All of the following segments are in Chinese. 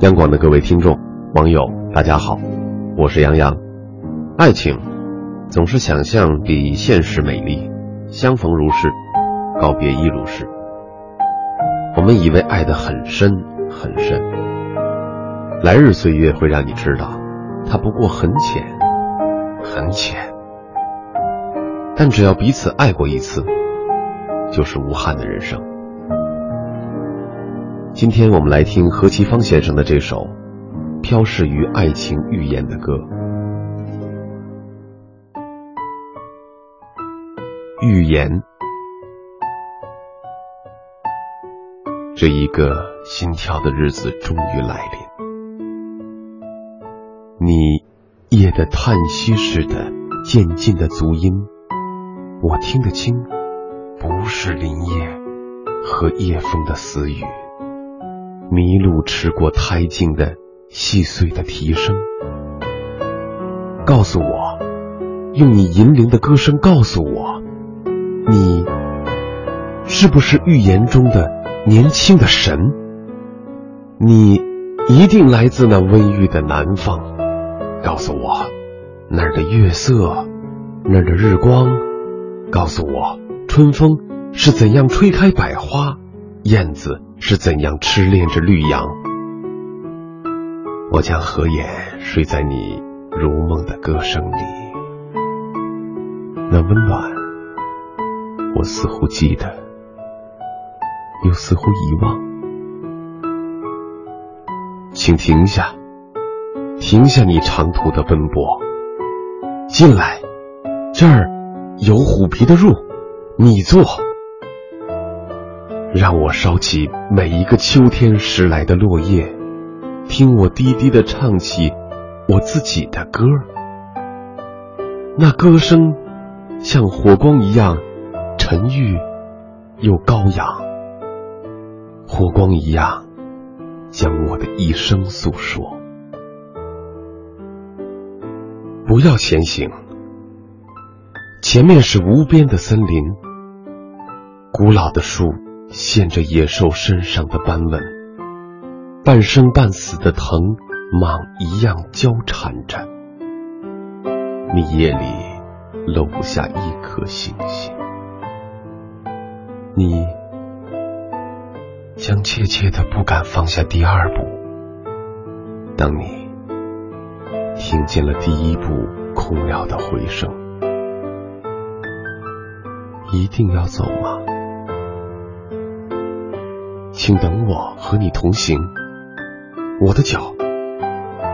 央广的各位听众、网友，大家好，我是杨洋。爱情总是想象比现实美丽，相逢如是，告别亦如是。我们以为爱得很深很深，来日岁月会让你知道，它不过很浅很浅。但只要彼此爱过一次，就是无憾的人生。今天我们来听何其芳先生的这首《飘逝于爱情预言》的歌。预言，这一个心跳的日子终于来临。你夜的叹息似的渐进的足音，我听得清，不是林叶和夜风的私语。麋鹿吃过胎静的细碎的啼声，告诉我，用你银铃的歌声告诉我，你是不是预言中的年轻的神？你一定来自那温郁的南方，告诉我，那儿的月色，那儿的日光，告诉我，春风是怎样吹开百花，燕子。是怎样痴恋着绿杨？我将合眼睡在你如梦的歌声里，那温暖，我似乎记得，又似乎遗忘。请停下，停下你长途的奔波，进来，这儿有虎皮的褥，你坐。让我烧起每一个秋天拾来的落叶，听我低低的唱起我自己的歌。那歌声像火光一样沉郁又高扬，火光一样将我的一生诉说。不要前行，前面是无边的森林，古老的树。现着野兽身上的斑纹，半生半死的藤蟒一样交缠着。你夜里漏不下一颗星星，你将怯怯的不敢放下第二步。当你听见了第一步空了的回声，一定要走吗？请等我和你同行，我的脚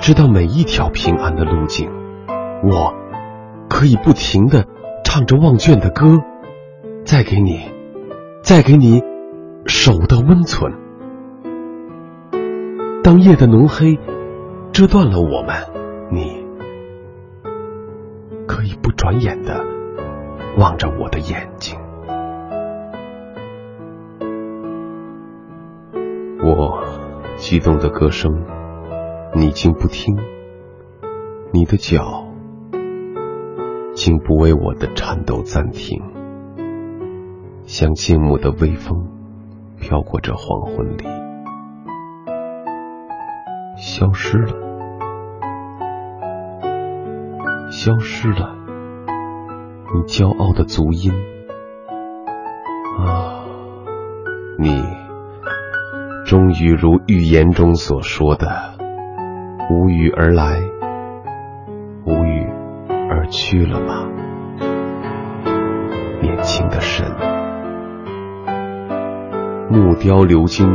知道每一条平安的路径，我可以不停的唱着忘倦的歌，再给你，再给你手的温存。当夜的浓黑遮断了我们，你可以不转眼的望着我的眼睛。我激动的歌声，你竟不听；你的脚竟不为我的颤抖暂停，像静穆的微风飘过这黄昏里，消失了，消失了，你骄傲的足音。终于如预言中所说的，无语而来，无语而去了吗？年轻的神，木雕鎏金，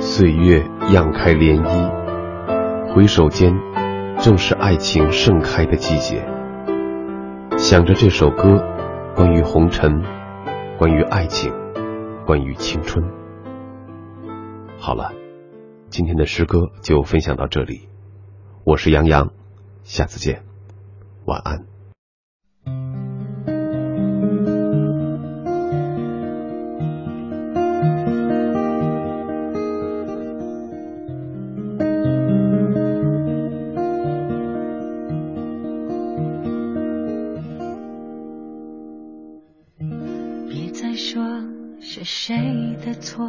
岁月漾开涟漪，回首间，正是爱情盛开的季节。想着这首歌，关于红尘，关于爱情，关于青春。好了，今天的诗歌就分享到这里。我是杨洋，下次见，晚安。别再说是谁的错。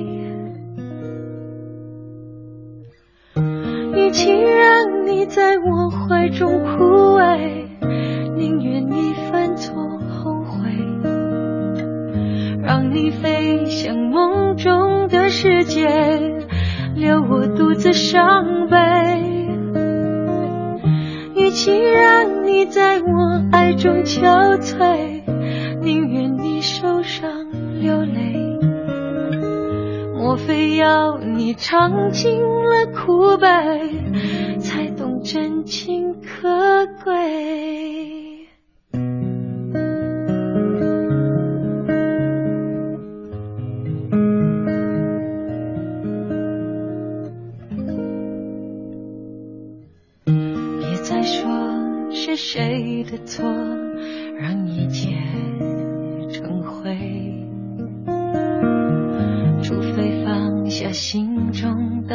与其让你在我怀中枯萎，宁愿你犯错后悔，让你飞向梦中的世界，留我独自伤悲。与其让你在我爱中憔悴，宁愿你受伤流泪。莫非要你尝尽了苦悲，才懂真情可贵？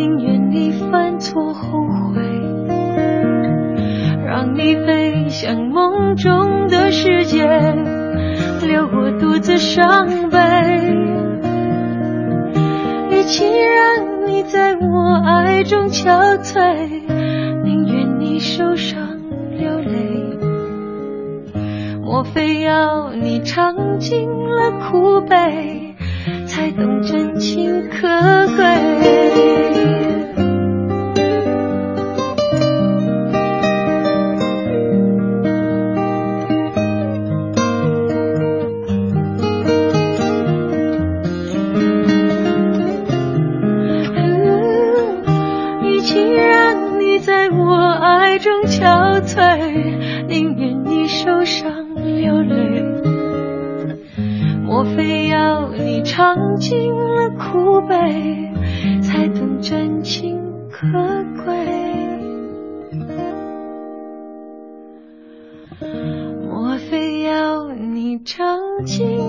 宁愿你犯错后悔，让你飞向梦中的世界，留我独自伤悲。与其让你在我爱中憔悴，宁愿你受伤流泪。莫非要你尝尽了苦悲，才懂真情可贵？中憔悴，宁愿你受伤流泪。莫非要你尝尽了苦悲，才懂真情可贵？莫非要你尝尽